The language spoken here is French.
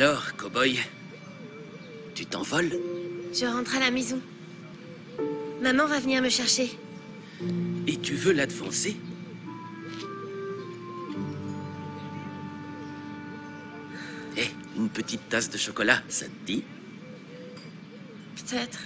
Alors, cowboy, tu t'envoles? Je rentre à la maison. Maman va venir me chercher. Et tu veux l'advancer? Eh, une petite tasse de chocolat, ça te dit? Peut-être.